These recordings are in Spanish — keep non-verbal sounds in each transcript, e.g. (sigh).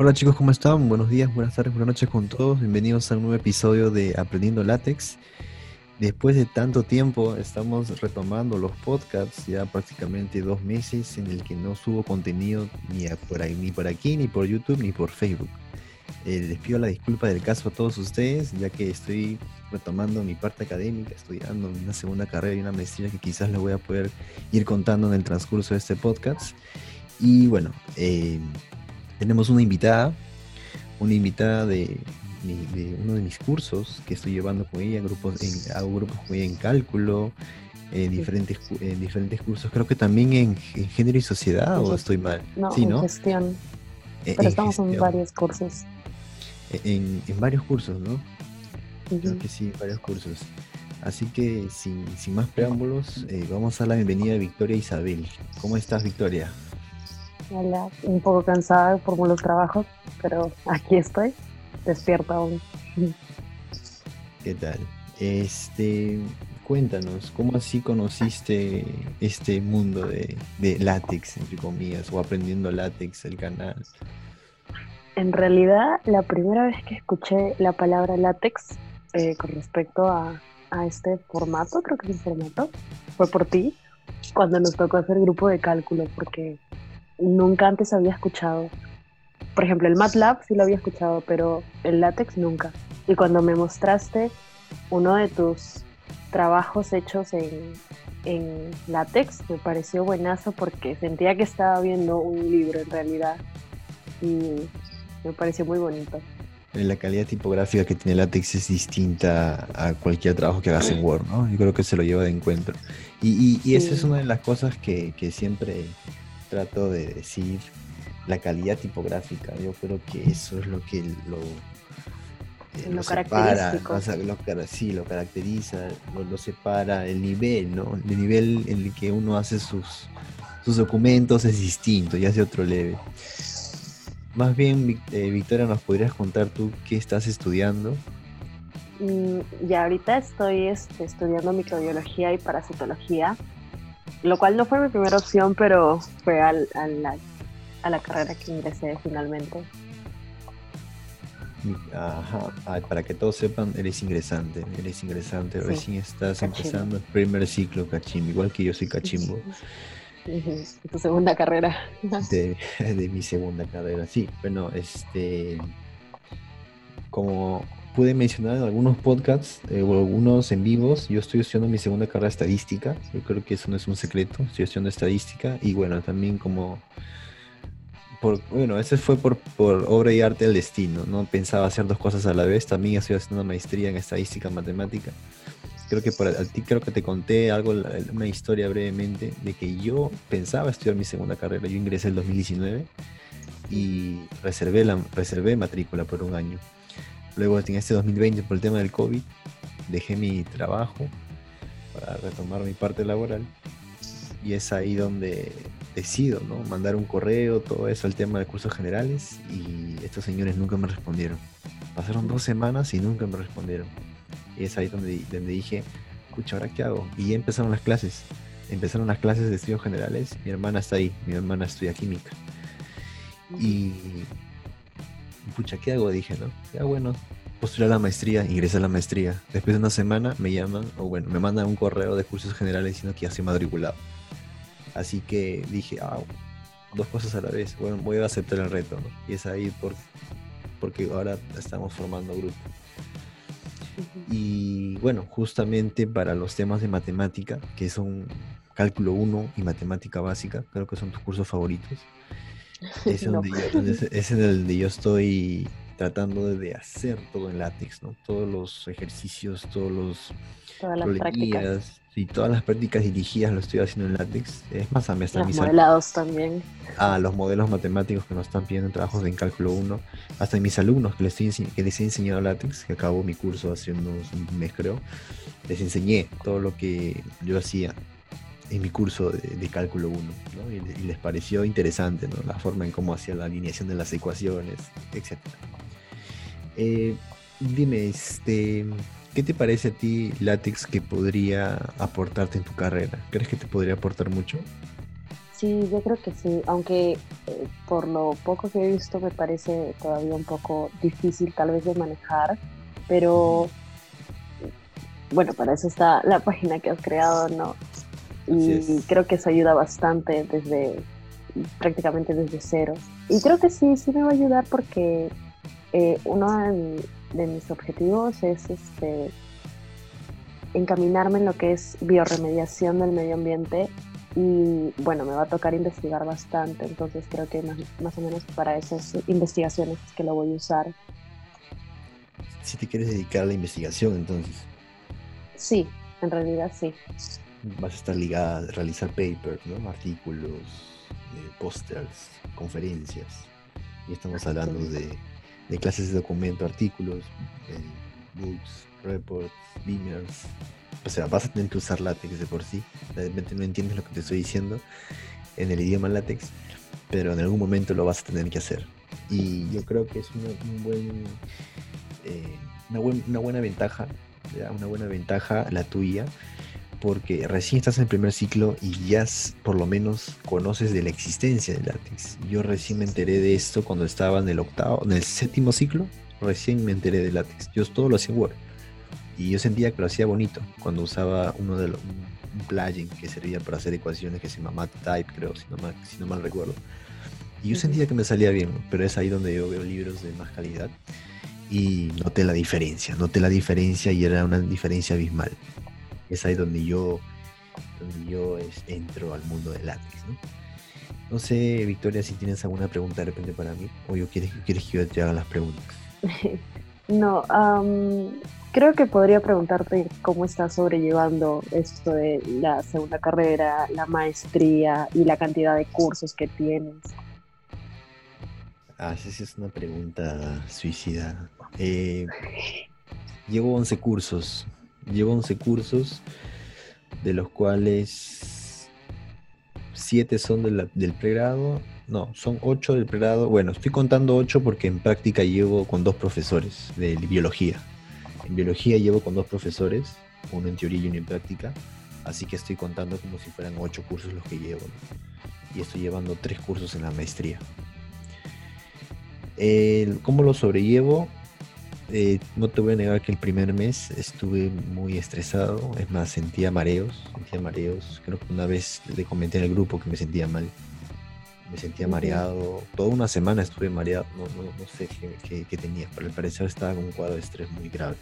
Hola chicos, ¿cómo están? Buenos días, buenas tardes, buenas noches con todos. Bienvenidos a un nuevo episodio de Aprendiendo Látex. Después de tanto tiempo estamos retomando los podcasts, ya prácticamente dos meses en el que no subo contenido ni por, ahí, ni por aquí, ni por YouTube, ni por Facebook. Eh, les pido la disculpa del caso a todos ustedes, ya que estoy retomando mi parte académica, estudiando una segunda carrera y una maestría que quizás les voy a poder ir contando en el transcurso de este podcast. Y bueno, eh, tenemos una invitada, una invitada de, uno de mis cursos que estoy llevando con ella, en grupos, en, hago grupos con ella en cálculo, en diferentes, en diferentes cursos, creo que también en, género y sociedad, o estoy mal. No, en gestión. Pero estamos en varios cursos. En, varios cursos, ¿no? Creo que sí, varios cursos. Así que sin, sin más preámbulos, eh, vamos a la bienvenida de Victoria Isabel. ¿Cómo estás, Victoria? Hola, un poco cansada por los trabajos, pero aquí estoy, despierta aún. ¿Qué tal? Este, cuéntanos, ¿cómo así conociste este mundo de, de látex, entre comillas, o aprendiendo látex, el canal? En realidad, la primera vez que escuché la palabra látex eh, con respecto a, a este formato, creo que es un formato, fue por ti, cuando nos tocó hacer grupo de cálculo, porque nunca antes había escuchado. Por ejemplo, el MATLAB sí lo había escuchado, pero el látex nunca. Y cuando me mostraste uno de tus trabajos hechos en, en látex, me pareció buenazo porque sentía que estaba viendo un libro en realidad. Y me pareció muy bonito. La calidad tipográfica que tiene látex es distinta a cualquier trabajo que hagas en Word, ¿no? Yo creo que se lo lleva de encuentro. Y, y, esa es una de las cosas que, que siempre trato de decir la calidad tipográfica. Yo creo que eso es lo que lo, eh, lo, separa, lo, sí, lo caracteriza, lo, separa, el nivel, ¿no? El nivel en el que uno hace sus, sus documentos es distinto, ya de otro leve. Más bien, eh, Victoria, ¿nos podrías contar tú qué estás estudiando? Mm, ya ahorita estoy este, estudiando microbiología y parasitología lo cual no fue mi primera opción, pero fue a, la, a la carrera que ingresé finalmente. Ajá, para que todos sepan, eres ingresante, eres ingresante, recién estás empezando el primer ciclo cachimbo, igual que yo soy cachimbo. Tu segunda carrera. (laughs) De, de, mi segunda carrera, sí, bueno, este, como pude mencionar en algunos podcasts eh, o algunos en vivos, yo estoy estudiando mi segunda carrera estadística. Yo creo que eso no es un secreto. Estoy estudiando estadística y bueno, también como... Por, bueno, ese fue por, por obra y arte del destino. No pensaba hacer dos cosas a la vez. También estoy haciendo una maestría en estadística matemática. Creo que por a ti creo que te conté algo, una historia brevemente de que yo pensaba estudiar mi segunda carrera. Yo ingresé en 2019 y reservé la reservé matrícula por un año Luego en este 2020 por el tema del COVID dejé mi trabajo para retomar mi parte laboral y es ahí donde decido ¿no? mandar un correo, todo eso, el tema de cursos generales y estos señores nunca me respondieron. Pasaron dos semanas y nunca me respondieron. Y es ahí donde, donde dije, escucha, ¿ahora qué hago? Y ya empezaron las clases. Empezaron las clases de estudios generales. Mi hermana está ahí, mi hermana estudia química. Y pucha, ¿qué hago? Dije, ¿no? Ya bueno, postulé a la maestría, ingresé a la maestría. Después de una semana me llaman, o bueno, me mandan un correo de cursos generales diciendo que ya estoy matriculado. Así que dije, ah, dos cosas a la vez. Bueno, voy a aceptar el reto, ¿no? Y es ahí por, porque ahora estamos formando grupo. Y bueno, justamente para los temas de matemática, que son cálculo 1 y matemática básica, creo que son tus cursos favoritos. (laughs) Es, donde yo, es, en el yo estoy tratando de hacer todo en látex, ¿no? Todos los ejercicios, todos los todas las prácticas. y todas las prácticas dirigidas lo estoy haciendo en látex. Es más, a mí hasta los modelados también. Ah, los modelos matemáticos que nos están pidiendo trabajos en cálculo 1. Hasta mis alumnos que les, estoy, que les he enseñado látex, que acabo mi curso hace unos un mes creo, les enseñé todo lo que yo hacía en mi curso de, cálculo 1, ¿no? y, les pareció interesante ¿no? la forma en cómo hacía la alineación de las ecuaciones, etc. Eh, dime, este, ¿qué te parece a ti látex que podría aportarte en tu carrera? ¿Crees que te podría aportar mucho? Sí, yo creo que sí, aunque eh, por lo poco que he visto me parece todavía un poco difícil tal vez de manejar, pero bueno, para eso está la (laughs) página que has creado, ¿no? Y creo que eso ayuda bastante desde prácticamente desde cero. Y creo que sí, sí me va a ayudar porque eh, uno de, mis objetivos es este encaminarme en lo que es bioremediación del medio ambiente y bueno, me va a tocar investigar bastante, entonces creo que más, o menos para esas investigaciones es que lo voy a usar. Si te quieres dedicar a la investigación, entonces. Sí, en realidad sí. Vas a estar ligada a realizar papers, ¿no? Artículos, eh, pósters, conferencias. Y estamos hablando de, de, clases de documento, artículos, eh, books, reports, beamers, o sea, vas a tener que usar látex de por sí. De repente no entiendes lo que te estoy diciendo en el idioma látex, pero en algún momento lo vas a tener que hacer. Y yo creo que es una, un buen, eh, una, buena ventaja, una buena ventaja la tuya, porque recién estás en el primer ciclo y ya por lo menos conoces de la existencia del látex. Yo recién me enteré de esto cuando estaba en el octavo, en el séptimo ciclo, recién me enteré del látex. Yo todo lo hacía en Word y yo sentía que lo hacía bonito cuando usaba uno de los, un, plugin que servía para hacer ecuaciones que se llama Type, creo, si no mal, si no mal recuerdo. Y yo sentía que me salía bien, pero es ahí donde yo veo libros de más calidad y noté la diferencia, noté la diferencia y era una diferencia abismal. Es ahí donde yo, donde yo entro al mundo del látex, ¿no? No sé, Victoria, si tienes alguna pregunta de repente para mí o yo quieres, quieres que yo te haga las preguntas. (laughs) no, um, Creo que podría preguntarte cómo estás sobrellevando esto de la segunda carrera, la maestría y la cantidad de cursos que tienes. Ah, esa es una pregunta suicida. Eh, llevo 11 cursos. Llevo 11 cursos, de los cuales 7 son del pregrado. No, son 8 del pregrado. Bueno, estoy contando 8 porque en práctica llevo con dos profesores de biología. En biología llevo con dos profesores, uno en teoría y uno en práctica, así que estoy contando como si fueran ocho cursos los que llevo. Y estoy llevando tres cursos en la maestría. ¿Cómo lo sobrellevo? Eh, no te voy a negar que el primer mes estuve muy estresado, es más, sentía mareos, sentía mareos. Creo que una vez le comenté en el grupo que me sentía mal. Me sentía mareado, toda una semana estuve mareado, no, sé qué, tenía, pero al parecer estaba con un cuadro de estrés muy grave.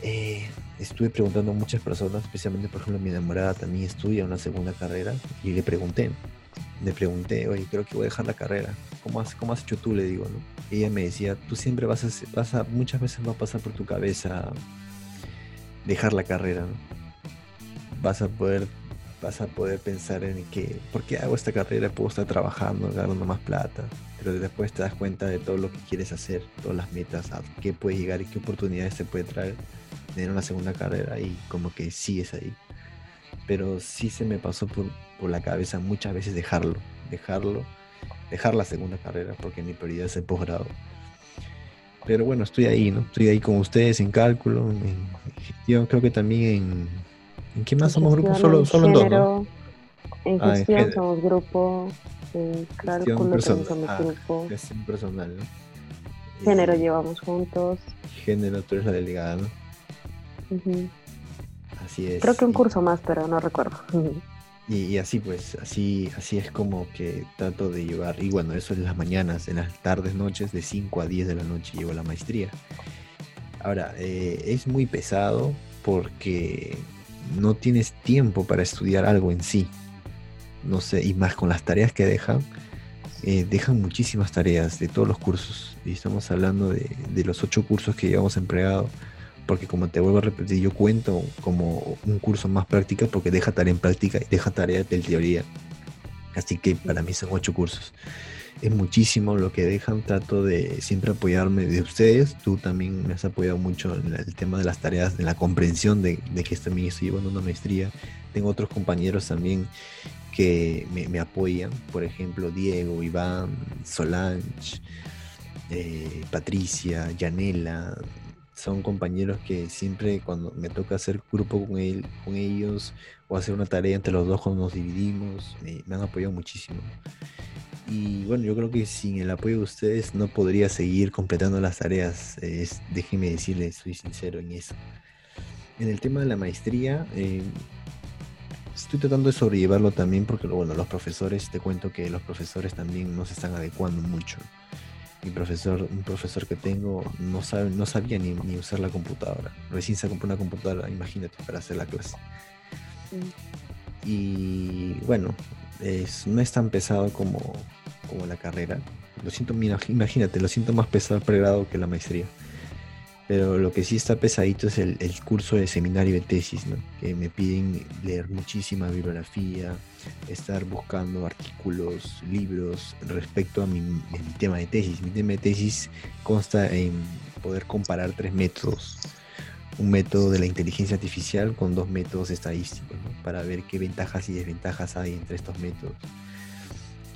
Eh, estuve preguntando a muchas personas, especialmente por ejemplo mi enamorada también estudia una segunda carrera y le pregunté, le pregunté, oye, creo que voy a dejar la carrera, ¿cómo has, cómo has hecho tú? Le digo, ¿no? ella me decía, tú siempre vas a, vas muchas veces va a pasar por tu cabeza dejar la carrera, ¿no? Vas a poder vas a poder pensar en que, ¿por qué hago esta carrera? Puedo estar trabajando, ganando más plata, pero después te das cuenta de todo lo que quieres hacer, todas las metas, a qué puedes llegar y qué oportunidades te puede traer tener una segunda carrera y como que sigues ahí. Pero sí se me pasó por, por la cabeza muchas veces dejarlo, dejarlo, dejar la segunda carrera porque mi prioridad es el posgrado. Pero bueno, estoy ahí, ¿no? Estoy ahí con ustedes en cálculo, en gestión, creo que también en... ¿En qué más somos grupos? Solo, solo en dos, ¿no? En ah, gestión somos grupo, en cálculo también somos ah, grupo. Gestión personal, ¿no? Género llevamos juntos. Género, tú eres la delegada, ¿no? Así es. Creo que un curso más, pero no recuerdo. Y, así pues, así, así es como que trato de llevar, y bueno, eso en las mañanas, en las tardes, noches, de 5 a 10 de la noche llevo la maestría. Ahora, eh, es muy pesado porque no tienes tiempo para estudiar algo en sí. No sé, y más con las tareas que dejan, eh, dejan muchísimas tareas de todos los cursos. Y estamos hablando de, de los ocho cursos que llevamos empleado porque como te vuelvo a repetir, yo cuento como un curso más práctica porque deja tarea en práctica y deja tarea de teoría. Así que para mí son ocho cursos. Es muchísimo lo que dejan, trato de siempre apoyarme de ustedes. Tú también me has apoyado mucho en el tema de las tareas, de la comprensión de, que también estoy llevando una maestría. Tengo otros compañeros también que me, apoyan, por ejemplo, Diego, Iván, Solange, eh, Patricia, Yanela, son compañeros que siempre cuando me toca hacer grupo con, él, con ellos o hacer una tarea entre los dos cuando nos dividimos, me han apoyado muchísimo. Y bueno, yo creo que sin el apoyo de ustedes no podría seguir completando las tareas. Es, déjenme decirles, soy sincero en eso. En el tema de la maestría, eh, estoy tratando de sobrellevarlo también porque, bueno, los profesores, te cuento que los profesores también no se están adecuando mucho. Mi profesor, un profesor que tengo, no, sabe, no sabía ni, ni usar la computadora. Recién se compró una computadora, imagínate, para hacer la clase. Mm. Y bueno, es, no es tan pesado como, como la carrera. Lo siento, imagínate, lo siento más pesado el pregrado que la maestría. Pero lo que sí está pesadito es el, curso de seminario de tesis, ¿no? que me piden leer muchísima bibliografía, estar buscando artículos, libros respecto a mi, tema de tesis. Mi tema de tesis consta en poder comparar tres métodos. Un método de la inteligencia artificial con dos métodos estadísticos, para ver qué ventajas y desventajas hay entre estos métodos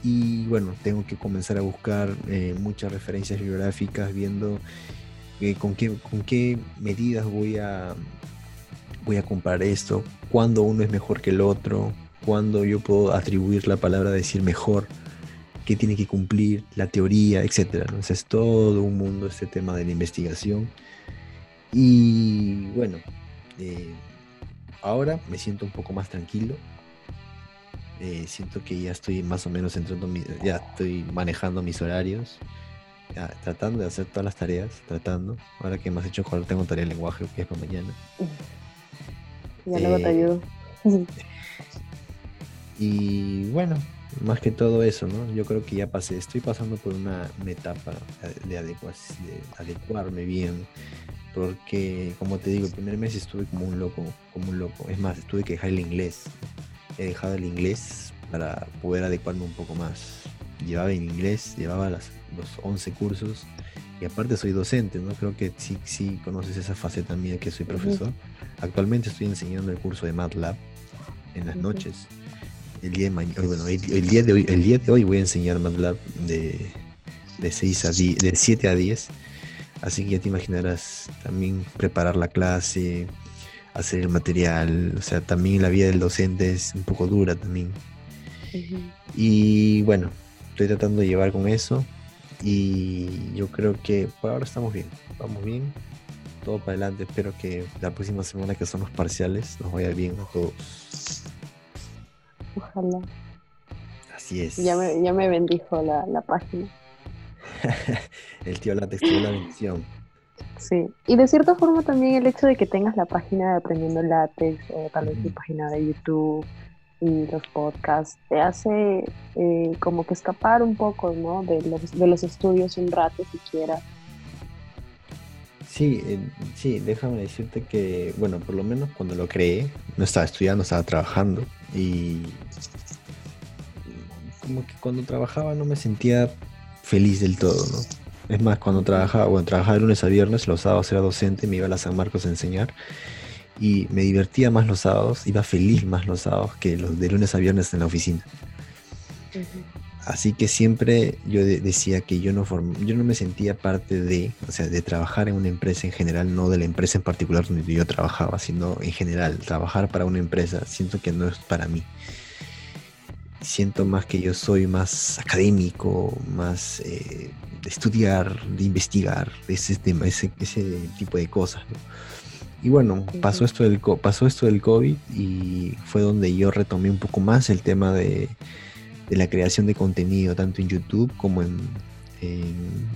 y bueno, tengo que comenzar a buscar eh, muchas referencias bibliográficas viendo eh, con, qué, con qué medidas voy a, voy a comparar esto, cuándo uno es mejor que el otro, cuándo yo puedo atribuir la palabra decir mejor, qué tiene que cumplir, la teoría, etc. Entonces es todo un mundo este tema de la investigación. Y bueno, eh, ahora me siento un poco más tranquilo. Eh, siento que ya estoy más o menos entrando, ya estoy manejando mis horarios tratando de hacer todas las tareas, tratando. Ahora que me has hecho jugar, tengo tarea de lenguaje que es para mañana. Ya luego te eh, ayudo. (laughs) y bueno, más que todo eso, ¿no? Yo creo que ya pasé, estoy pasando por una, etapa de, de adecuarme bien. Porque, como te digo, el primer mes estuve como un loco, como un loco. Es más, tuve que dejar el inglés. He dejado el inglés para poder adecuarme un poco más. Llevaba en inglés, llevaba las los 11 cursos y aparte soy docente, ¿no? Creo que sí, sí conoces esa faceta mía que soy profesor. Actualmente estoy enseñando el curso de MATLAB en las noches. El día de mañana, bueno, el, día de hoy, el día de hoy voy a enseñar MATLAB de, de 6 a 10, de 7 a 10. Así que ya te imaginarás también preparar la clase, hacer el material, o sea, también la vida del docente es un poco dura también. Y bueno, estoy tratando de llevar con eso. Y yo creo que por ahora estamos bien, vamos bien, todo para adelante. Espero que la próxima semana, que son los parciales, nos vaya bien a todos. Ojalá. Así es. Ya me, ya me bendijo la, la página. (laughs) el tío Látex tiene la bendición. Sí, y de cierta forma también el hecho de que tengas la página de Aprendiendo Látex o tal vez tu página de YouTube y los podcasts te hace eh, como que escapar un poco ¿no? de, los, de los estudios un rato siquiera. Sí, eh, sí, déjame decirte que, bueno, por lo menos cuando lo creé, no estaba estudiando, estaba trabajando y como que cuando trabajaba no me sentía feliz del todo, ¿no? Es más, cuando trabajaba, bueno, trabajaba de lunes a viernes, los sábados era docente, me iba a la San Marcos a enseñar y me divertía más los sábados, iba feliz más los sábados que los de lunes a viernes en la oficina. Así que siempre yo decía que yo no, yo no me sentía parte de, o sea, de trabajar en una empresa en general, no de la empresa en particular donde yo trabajaba, sino en general, trabajar para una empresa, siento que no es para mí. Siento más que yo soy más académico, más eh, de estudiar, de investigar, ese, ese, ese tipo de cosas. ¿no? Y bueno, pasó esto, del, pasó esto del COVID y fue donde yo retomé un poco más el tema de, la creación de contenido, tanto en YouTube como en,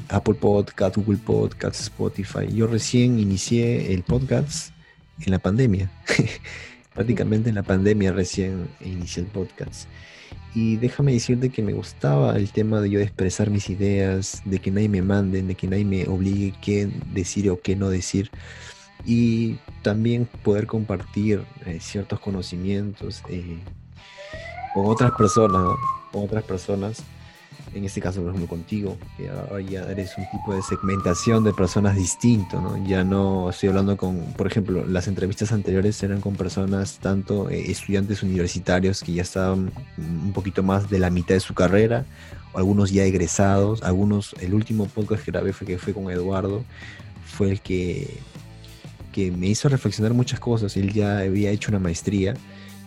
Apple Podcasts, Google Podcasts, Spotify. Yo recién inicié el podcast en la pandemia. (laughs) Prácticamente en la pandemia recién inicié el podcast. Y déjame decirte que me gustaba el tema de yo expresar mis ideas, de que nadie me mande, de que nadie me obligue qué decir o qué no decir y también poder compartir eh, ciertos conocimientos eh, con otras personas, con otras personas, en este caso por ejemplo contigo, que ahora ya eres un tipo de segmentación de personas distinto, ¿no? Ya no estoy hablando con, por ejemplo, las entrevistas anteriores eran con personas tanto eh, estudiantes universitarios que ya estaban un poquito más de la mitad de su carrera, algunos ya egresados, algunos, el último podcast que grabé fue que fue con Eduardo, fue el que que me hizo reflexionar muchas cosas. Él ya había hecho una maestría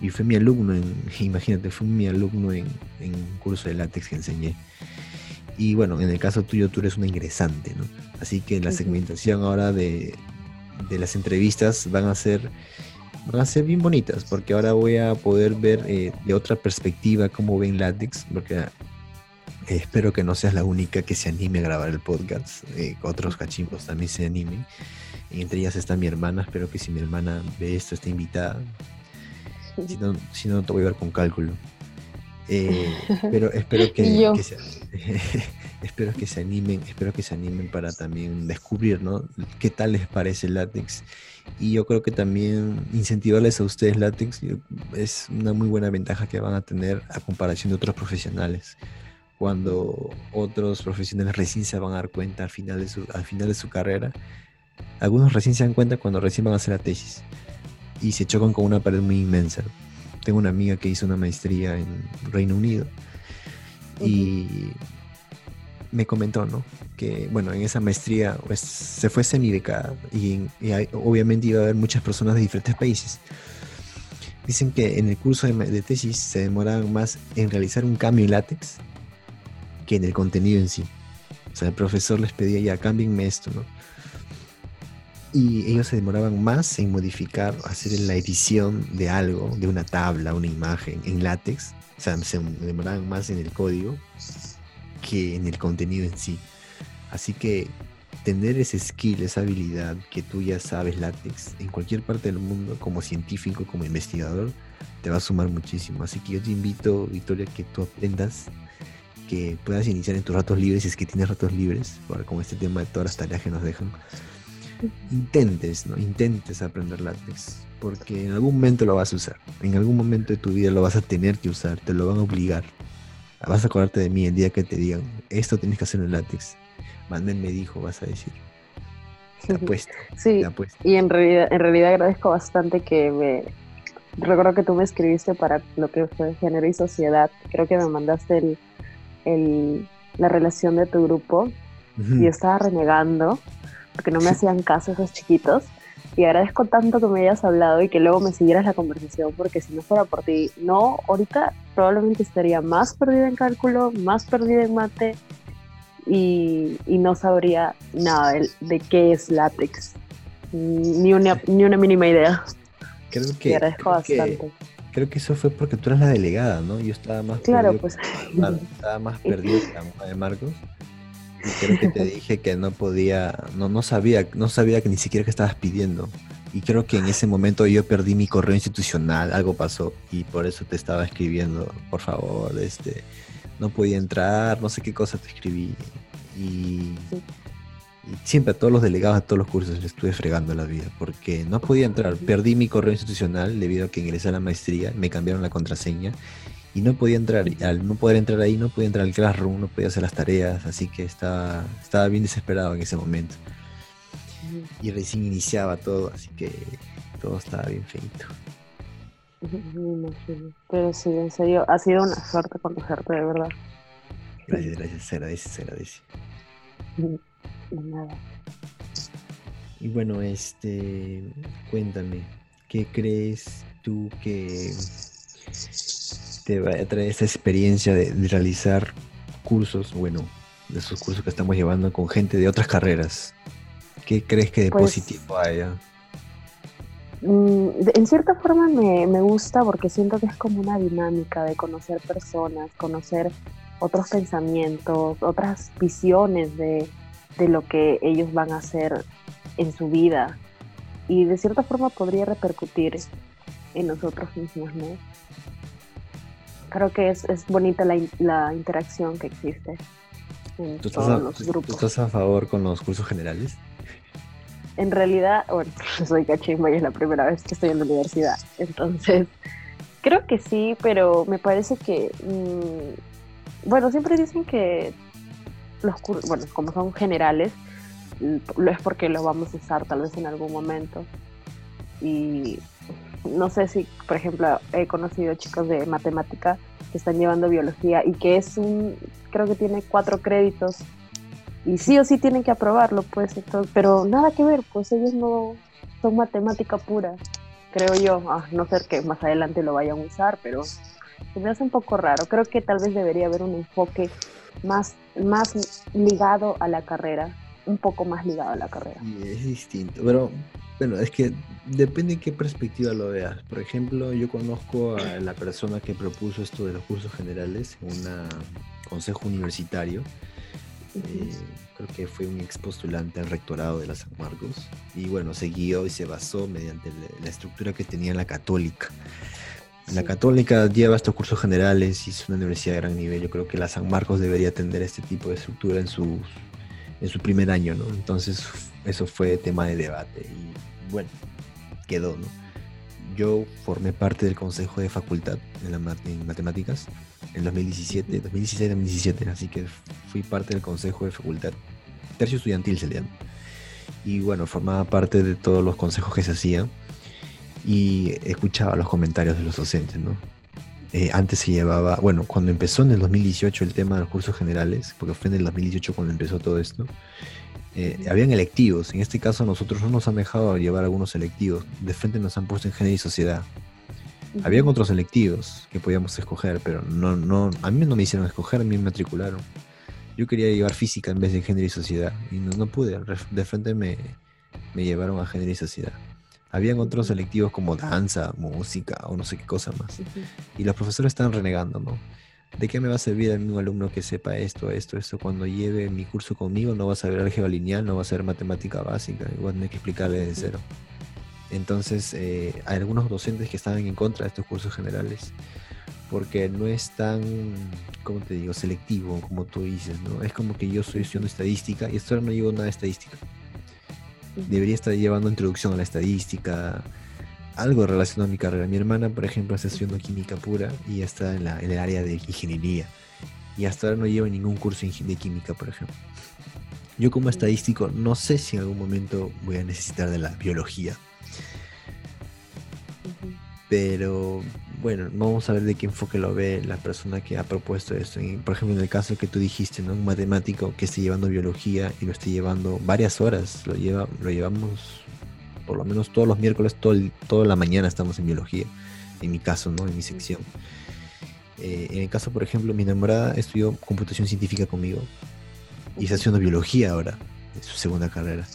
y fue mi alumno, en, (laughs) imagínate, fue mi alumno en, en un curso de látex que enseñé. Y bueno, en el caso tuyo, tú eres una ingresante, ¿no? Así que la segmentación ahora de, de las entrevistas van a ser van a ser bien bonitas porque ahora voy a poder ver eh, de otra perspectiva cómo ven látex porque eh, espero que no seas la única que se anime a grabar el podcast eh, otros cachimbos también se animen entre ellas está mi hermana espero que si mi hermana ve esto esté invitada si no, si no te voy a ver con cálculo pero espero (laughs) que, que se, (laughs) espero que se animen, espero que se animen para también descubrir, ¿no? ¿Qué tal les parece el látex? Y yo creo que también incentivarles a ustedes látex es una muy buena ventaja que van a tener a comparación de otros profesionales. Cuando otros profesionales recién se van a dar cuenta al final de su, al final de su carrera, algunos recién se dan cuenta cuando recién van a hacer la tesis y se chocan con una pared muy inmensa. Tengo una amiga que hizo una maestría en Reino Unido y me comentó, ¿no? Que, bueno, en esa maestría pues, se fue semidecada y, y obviamente iba a haber muchas personas de diferentes países. Dicen que en el curso de, tesis se demoraban más en realizar un cambio en látex que en el contenido en sí. O sea, el profesor les pedía ya, cámbienme esto, ¿no? Y ellos se demoraban más en modificar, hacer la edición de algo, de una tabla, una imagen en látex. O sea, se demoraban más en el código que en el contenido en sí. Así que tener ese skill, esa habilidad que tú ya sabes látex en cualquier parte del mundo, como científico, como investigador, te va a sumar muchísimo. Así que yo te invito, Victoria, que tú aprendas, que puedas iniciar en tus ratos libres, si es que tienes ratos libres, con este tema de todas las tareas que nos dejan. Intentes, ¿no? Intentes aprender látex, porque en algún momento lo vas a usar, en algún momento de tu vida lo vas a tener que usar, te lo van a obligar vas a acordarte de mí el día que te digan, esto tienes que hacer en látex. Manuel me dijo, vas a decir. Te apuesto. (laughs) Sí, y en realidad, en realidad agradezco bastante que me... Recuerdo que tú me escribiste para lo que fue género y sociedad. Creo que me mandaste el, la relación de tu grupo. Y yo estaba renegando porque no me hacían caso esos chiquitos y agradezco tanto que me hayas hablado y que luego me siguieras la conversación, porque si no fuera por ti, no, ahorita probablemente estaría más perdida en cálculo, más perdida en mate y, no sabría nada de, qué es látex, ni una, ni una mínima idea. Creo que, agradezco bastante. creo que eso fue porque tú eras la delegada, ¿no? Yo estaba más claro, pues. estaba más (laughs) perdido que la de Marcos creo que te (laughs) dije que no podía, no, no sabía, no sabía que ni siquiera que estabas pidiendo. Y creo que en ese momento yo perdí mi correo institucional, algo pasó y por eso te estaba escribiendo, por favor, este, no podía entrar, no sé qué cosa te escribí. Y, siempre a todos los delegados de todos los cursos les estuve fregando la vida, porque no podía entrar, perdí mi correo institucional debido a que ingresé a la maestría, me cambiaron la contraseña y no podía entrar. Y al no poder entrar ahí, no podía entrar al Classroom, no podía hacer las tareas, así que estaba, estaba bien desesperado en ese momento. Y recién iniciaba todo, así que todo estaba bien feito. Pero sí, en serio, ha sido una suerte conocerte, de verdad. Gracias, gracias, se agradece, se agradece. nada. Y bueno, este, cuéntame, ¿qué crees tú que te va a traer esa experiencia de, realizar cursos, bueno, de esos cursos que estamos llevando con gente de otras carreras. ¿Qué crees que de pues, positivo haya? Mm, en cierta forma me, me, gusta porque siento que es como una dinámica de conocer personas, conocer otros pensamientos, otras visiones de, de lo que ellos van a hacer en su vida. Y de cierta forma podría repercutir en nosotros mismos, ¿no? Creo que es, es bonita la, la, interacción que existe en todos los grupos. ¿Tú estás a favor con los cursos generales? En realidad, bueno, (laughs) soy cachimba y es la primera vez que estoy en la universidad, entonces creo que sí, pero me parece que, mm, bueno, siempre dicen que los cursos, bueno, como son generales, lo es porque los vamos a usar tal vez en algún momento. Y no sé si, por ejemplo, he conocido chicos de matemática que están llevando biología y que es un, creo que tiene cuatro créditos y sí o sí tienen que aprobarlo, pues, entonces, pero nada que ver, pues ellos no son matemática pura, creo yo, a no ser que más adelante lo vayan a usar, pero se me hace un poco raro. Creo que tal vez debería haber un enfoque más, más ligado a la carrera, un poco más ligado a la carrera. Es distinto, pero bueno, es que depende de qué perspectiva lo veas. Por ejemplo, yo conozco a la persona que propuso esto de los cursos generales en un consejo universitario. Eh, creo que fue un ex postulante al rectorado de la San Marcos. Y bueno, se guió y se basó mediante la estructura que tenía la católica. La católica lleva estos cursos generales y es una universidad de gran nivel. Yo creo que la San Marcos debería tener este tipo de estructura en su, en su primer año, ¿no? Entonces eso fue tema de debate y bueno, quedó, ¿no? Yo formé parte del consejo de facultad en, la, en matemáticas en 2017, 2016-2017, así que fui parte del consejo de facultad, tercio estudiantil se le llama. Y bueno, formaba parte de todos los consejos que se hacían y escuchaba los comentarios de los docentes, ¿no? Eh, antes se llevaba, bueno, cuando empezó en el 2018 el tema de los cursos generales, porque fue en el 2018 cuando empezó todo esto, eh, habían electivos. En este caso nosotros no nos han dejado llevar algunos electivos. De frente nos han puesto en y sociedad. Habían otros electivos que podíamos escoger, pero no, no, a mí no me hicieron escoger, a mí me matricularon. Yo quería llevar física en vez de género y sociedad y no, no pude. De frente me, me llevaron a género y sociedad. Habían otros selectivos como danza, música o no sé qué cosa más. Y los profesores estaban renegando, ¿no? ¿De qué me va a servir a un alumno que sepa esto, esto, esto? Cuando lleve mi curso conmigo no va a saber álgebra lineal, no va a saber matemática básica, igual voy a tener que explicarle de cero. Entonces, eh, hay algunos docentes que estaban en contra de estos cursos generales, porque no es tan, ¿cómo te digo?, selectivo como tú dices, ¿no? Es como que yo soy estudiando estadística y esto no llevo nada de estadística debería estar llevando introducción a la estadística, algo relacionado a mi carrera. Mi hermana, por ejemplo, está estudiando química pura y está en, la, en el área de ingeniería. Y hasta ahora no lleva ningún curso de química, por ejemplo. Yo como estadístico no sé si en algún momento voy a necesitar de la biología. Pero bueno, vamos a ver de qué enfoque lo ve la persona que ha propuesto esto. por ejemplo, en el caso que tú dijiste, ¿no? Un matemático que esté llevando biología y lo esté llevando varias horas, lo, lleva, lo llevamos por lo menos todos los miércoles, todo toda la mañana estamos en biología, en mi caso, ¿no? En mi sección. Eh, en el caso, por ejemplo, mi enamorada estudió computación científica conmigo y está haciendo biología ahora, en su segunda carrera.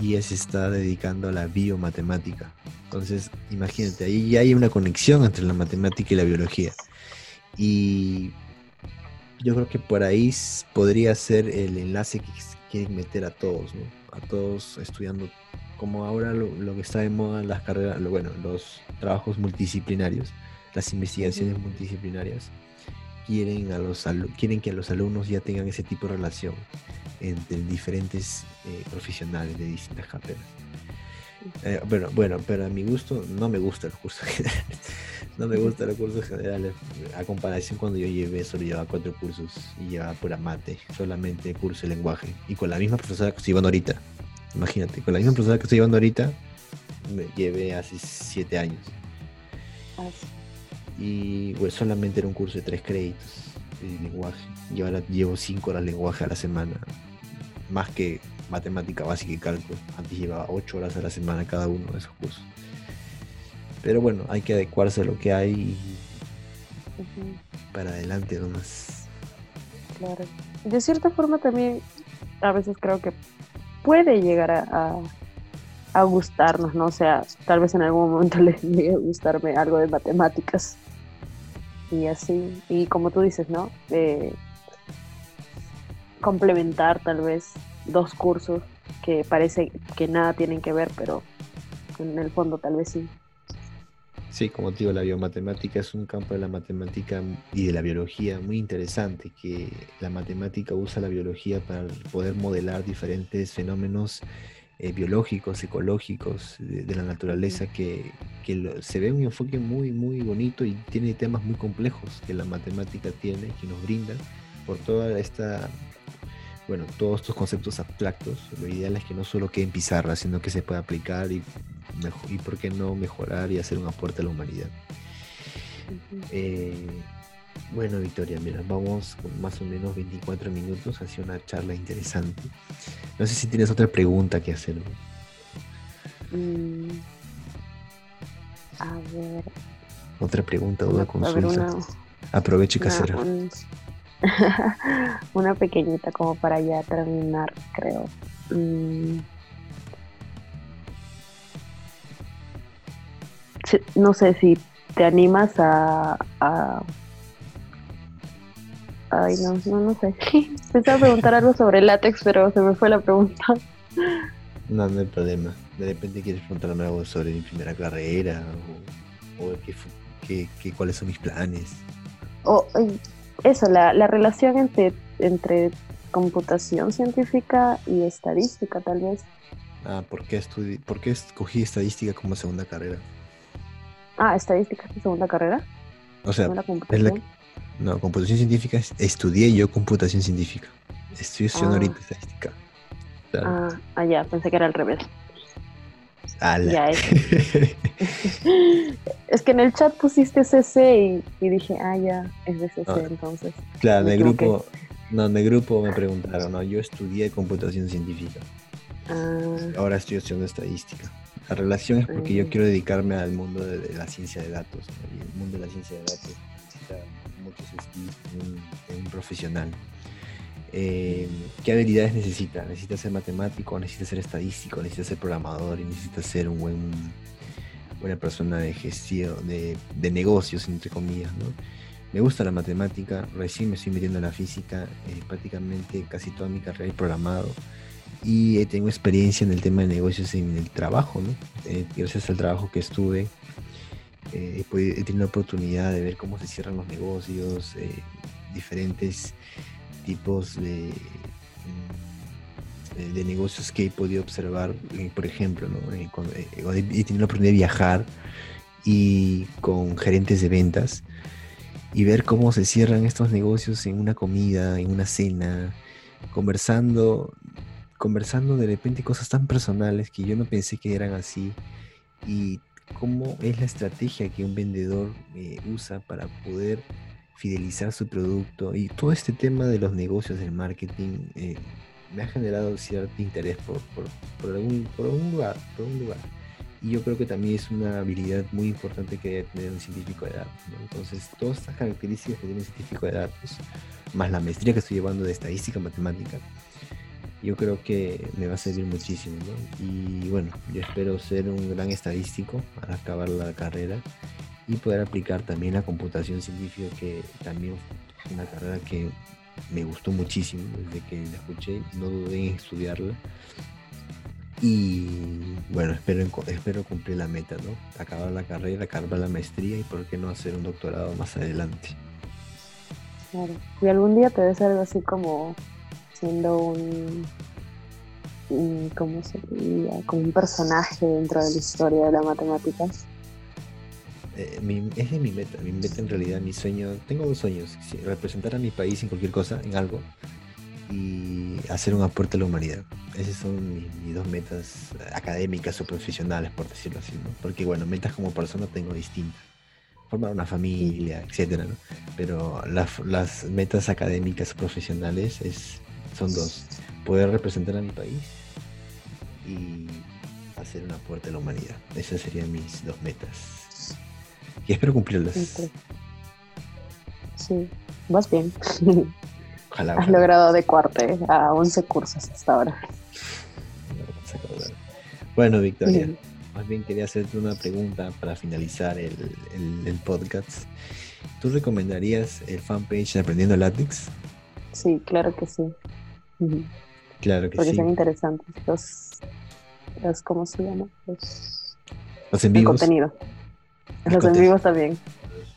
Y ella se está dedicando a la biomatemática. Entonces, imagínate, ahí ya hay una conexión entre la matemática y la biología. Y yo creo que por ahí podría ser el enlace que quieren meter a todos, ¿no? A todos estudiando, como ahora lo, que está de moda en las carreras, bueno, los trabajos multidisciplinarios, las investigaciones multidisciplinarias, quieren, a los, quieren que los alumnos ya tengan ese tipo de relación entre diferentes eh, profesionales de distintas carreras. Eh, bueno, bueno, pero a mi gusto no me gustan los cursos (laughs) generales. no me gustan los cursos generales. A comparación cuando yo llevé, solo llevaba cuatro cursos y llevaba pura mate, solamente curso de lenguaje. Y con la misma profesora que estoy llevando ahorita. Imagínate, con la misma profesora que estoy llevando ahorita, me llevé hace siete años. Y pues solamente era un curso de tres créditos de lenguaje. Y ahora llevo cinco horas de lenguaje a la semana. Más que matemática básica y cálculo. Antes llevaba 8 horas a la semana cada uno de esos cursos. Pero bueno, hay que adecuarse a lo que hay para adelante nomás. Claro. De cierta forma también a veces creo que puede llegar a, a, gustarnos, ¿no? O sea, tal vez en algún momento (laughs) le llegue a gustarme algo de matemáticas. Y así, y como tú dices, ¿no? Eh, complementar tal vez dos cursos que parece que nada tienen que ver, pero en el fondo tal vez sí. Sí, como te digo, la biomatemática es un campo de la matemática y de la biología muy interesante, que la matemática usa la biología para poder modelar diferentes fenómenos eh, biológicos, ecológicos de, la naturaleza, que, se ve un enfoque muy, muy bonito y tiene temas muy complejos que la matemática tiene, que nos brinda por toda esta bueno, todos estos conceptos abstractos, lo ideal es que no solo quede en pizarra, sino que se pueda aplicar y, y por qué no mejorar y hacer un aporte a la humanidad. Eh, Bueno, Victoria, mira, vamos con más o menos 24 minutos hacia una charla interesante. No sé si tienes otra pregunta que hacer. Mm, a ver. Otra pregunta, duda, consulta. una, Aproveche y casera. un- (laughs) una pequeñita como para ya terminar, creo. Mm. No sé si te animas a, a- Ay, no, no, no sé. (laughs) Pensaba preguntar algo sobre látex, pero se me fue la pregunta. No, no hay problema. De repente quieres preguntarme algo sobre mi primera carrera o, o qué, qué- qué- cuáles son mis planes. O, ay, eso, la, la relación entre, entre computación científica y estadística, tal vez. Ah, ¿por qué, estudi ¿por qué escogí estadística como segunda carrera? Ah, estadística es tu segunda carrera, O sea, no la es la, computación. no, computación científica, es- estudié yo computación científica. Estoy estudiando Ah. ahorita estadística. Claro. Ah, ah, ya, pensé que era al revés. Ya, (laughs) Es que en el chat pusiste CC y, y dije, ah, ya, es de CC Ah. entonces. claro, en el grupo, no, en el grupo me preguntaron, no, yo estudié computación científica. Ah, Ahora estoy estudiando estadística. La relación es porque yo Ujú. quiero dedicarme al mundo de, de la ciencia de datos. ¿no? Y el mundo de la ciencia de datos necesita muchos skills en un, en un profesional. Eh, ¿Qué habilidades necesita? Necesita ser matemático, necesita ser estadístico, necesita ser programador y necesita ser un buen, buena persona de gestión, de, negocios, entre comillas. ¿no? Me gusta la matemática, recién me estoy metiendo en la física, eh, prácticamente casi toda mi carrera he programado y eh, tengo experiencia en el tema de negocios en el trabajo, ¿no? Eh, gracias al trabajo que estuve, eh, he, he tenido la oportunidad de ver cómo se cierran los negocios, diferentes tipos de, de negocios que he podido observar, eh, por ejemplo, ¿no? Eh, eh, he tenido la oportunidad de viajar y con gerentes de ventas y ver cómo se cierran estos negocios en una comida, en una cena, conversando, conversando de repente cosas tan personales que yo no pensé que eran así y cómo es la estrategia que un vendedor eh, usa para poder fidelizar su producto y todo este tema de los negocios del marketing eh, me ha generado cierto interés por, por, por algún, por algún lugar, por un lugar. Y yo creo que también es una habilidad muy importante que debe tener un científico de datos. ¿no? Entonces, todas estas características que tiene un científico de datos, más la maestría que estoy llevando de estadística matemática, yo creo que me va a servir muchísimo. ¿no? Y bueno, yo espero ser un gran estadístico al acabar la carrera y poder aplicar también la computación científica, que también es una carrera que me gustó muchísimo desde que la escuché, no dudé en estudiarla. Y bueno, espero, espero cumplir la meta, ¿no? Acabar la carrera, acabar la maestría y por qué no hacer un doctorado más adelante. claro. Y algún día te ves algo así como siendo un, ¿cómo se diría? Como un personaje dentro de la historia de la matemática. Eh, mi- esa es mi meta, mi meta en realidad, mi sueño, tengo dos sueños, representar a mi país en cualquier cosa, en algo, y hacer un aporte a la humanidad. Esas son mis, mis dos metas académicas o profesionales, por decirlo así, ¿no? Porque bueno, metas como persona tengo distintas. Formar una familia, etcétera, ¿no? Pero las, las metas académicas o profesionales es, son dos. Poder representar a mi país y hacer un aporte a la humanidad. Esas serían mis dos metas. Y espero cumplirlas. Sí, vas bien. Ojalá. Has ojalá. logrado adecuarte a 11 cursos hasta ahora. Bueno, Victoria, Sí. más bien quería hacerte una pregunta para finalizar el, el- el podcast. ¿Tú recomendarías el fanpage Aprendiendo Látex? Sí, claro que sí. Claro que Porque sí. son interesantes los, los ¿cómo se llama? Los, Los en el vivos contenido. Los en vivos también.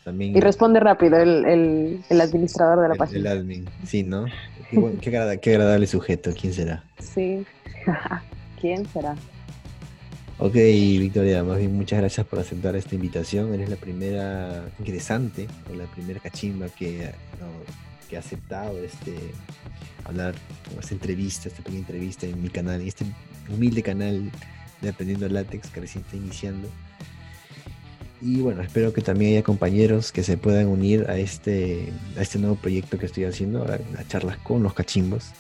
también. Y responde rápido el, el, el administrador de la el, página. el admin, sí, ¿no? Qué, buen- qué agrada- qué agradable sujeto, ¿quién será? Sí. (laughs) ¿Quién será? Ok, Victoria, más bien muchas gracias por aceptar esta invitación. Eres la primera ingresante o la primera cachimba que, no, que ha aceptado este hablar esta entrevista, esta pequeña entrevista en mi canal, en este humilde canal de Aprendiendo Látex que recién está iniciando. Y bueno, espero que también haya compañeros que se puedan unir a este, a este nuevo proyecto que estoy haciendo, a, a charlas con los cachimbos,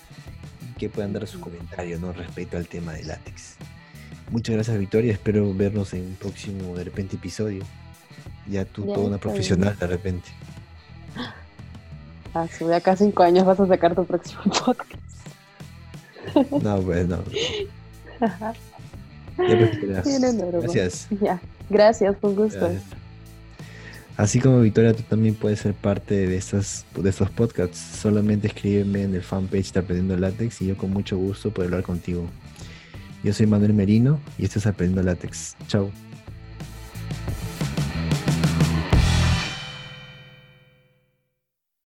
y que puedan dar su comentario ¿no? respecto al tema de látex. Muchas gracias Victoria, espero vernos en un próximo de repente episodio. Ya tú, Ya, toda una bien. profesional de repente. Ah, de acá cinco años vas a sacar tu próximo (laughs) podcast. No, pues no. (laughs) Ya, pues, norma. Gracias. Ya, gracias, fue un gusto. Así como Victoria, tú también puedes ser parte de estos, de estos podcasts. Solamente escríbeme en el fanpage de Aprendiendo Látex y yo con mucho gusto puedo hablar contigo. Yo soy Manuel Merino y esto es Aprendiendo Látex. Chao.